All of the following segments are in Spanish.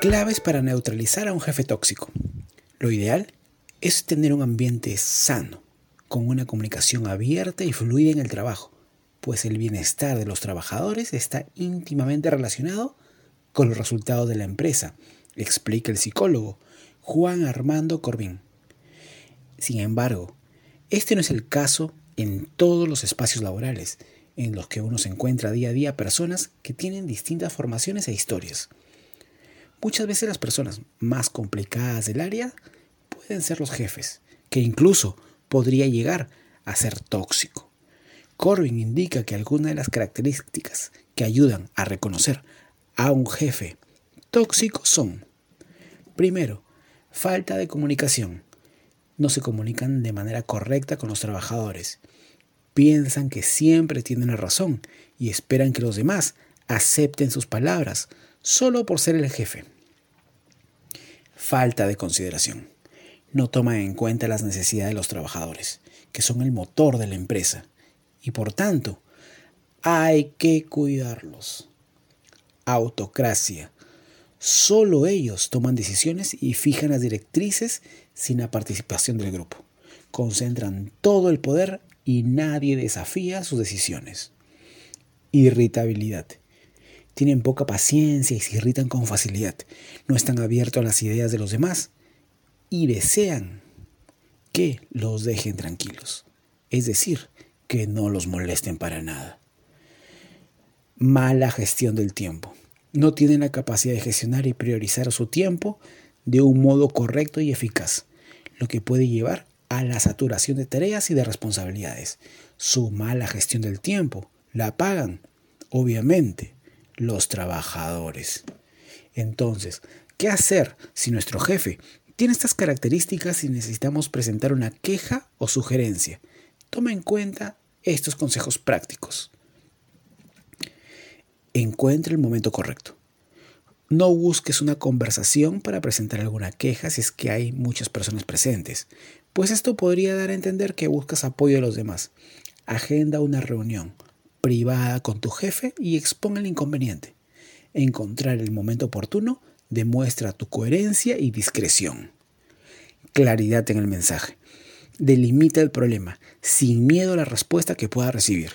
Claves para neutralizar a un jefe tóxico. Lo ideal es tener un ambiente sano, con una comunicación abierta y fluida en el trabajo, pues el bienestar de los trabajadores está íntimamente relacionado con los resultados de la empresa, explica el psicólogo Juan Armando Corbín. Sin embargo, este no es el caso en todos los espacios laborales, en los que uno se encuentra día a día personas que tienen distintas formaciones e historias. Muchas veces las personas más complicadas del área pueden ser los jefes, que incluso podría llegar a ser tóxico. Corbin indica que algunas de las características que ayudan a reconocer a un jefe tóxico son, primero, falta de comunicación. No se comunican de manera correcta con los trabajadores. Piensan que siempre tienen la razón y esperan que los demás acepten sus palabras solo por ser el jefe. Falta de consideración. No toma en cuenta las necesidades de los trabajadores, que son el motor de la empresa, y por tanto, hay que cuidarlos. Autocracia. Solo ellos toman decisiones y fijan las directrices sin la participación del grupo. Concentran todo el poder y nadie desafía sus decisiones. Irritabilidad tienen poca paciencia y se irritan con facilidad, no están abiertos a las ideas de los demás y desean que los dejen tranquilos, es decir, que no los molesten para nada. Mala gestión del tiempo. No tienen la capacidad de gestionar y priorizar su tiempo de un modo correcto y eficaz, lo que puede llevar a la saturación de tareas y de responsabilidades. Su mala gestión del tiempo la pagan, obviamente, los trabajadores. Entonces, ¿qué hacer si nuestro jefe tiene estas características y necesitamos presentar una queja o sugerencia? Toma en cuenta estos consejos prácticos. Encuentre el momento correcto. No busques una conversación para presentar alguna queja si es que hay muchas personas presentes, pues esto podría dar a entender que buscas apoyo de los demás. Agenda una reunión privada con tu jefe y exponga el inconveniente. Encontrar el momento oportuno demuestra tu coherencia y discreción. Claridad en el mensaje. Delimita el problema sin miedo a la respuesta que pueda recibir.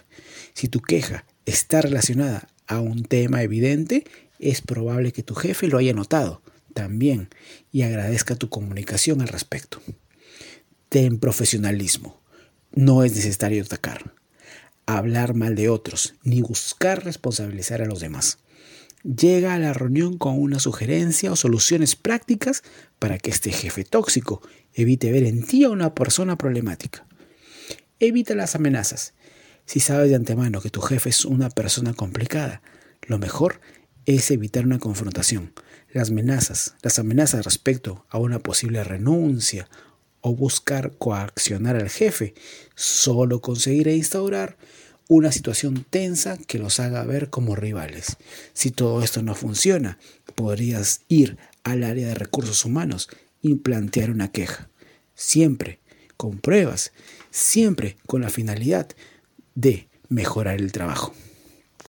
Si tu queja está relacionada a un tema evidente, es probable que tu jefe lo haya notado también y agradezca tu comunicación al respecto. Ten profesionalismo. No es necesario atacar hablar mal de otros, ni buscar responsabilizar a los demás. Llega a la reunión con una sugerencia o soluciones prácticas para que este jefe tóxico evite ver en ti a una persona problemática. Evita las amenazas. Si sabes de antemano que tu jefe es una persona complicada, lo mejor es evitar una confrontación. Las amenazas, las amenazas respecto a una posible renuncia o buscar coaccionar al jefe, solo conseguirá instaurar una situación tensa que los haga ver como rivales. Si todo esto no funciona, podrías ir al área de recursos humanos y plantear una queja. Siempre con pruebas, siempre con la finalidad de mejorar el trabajo.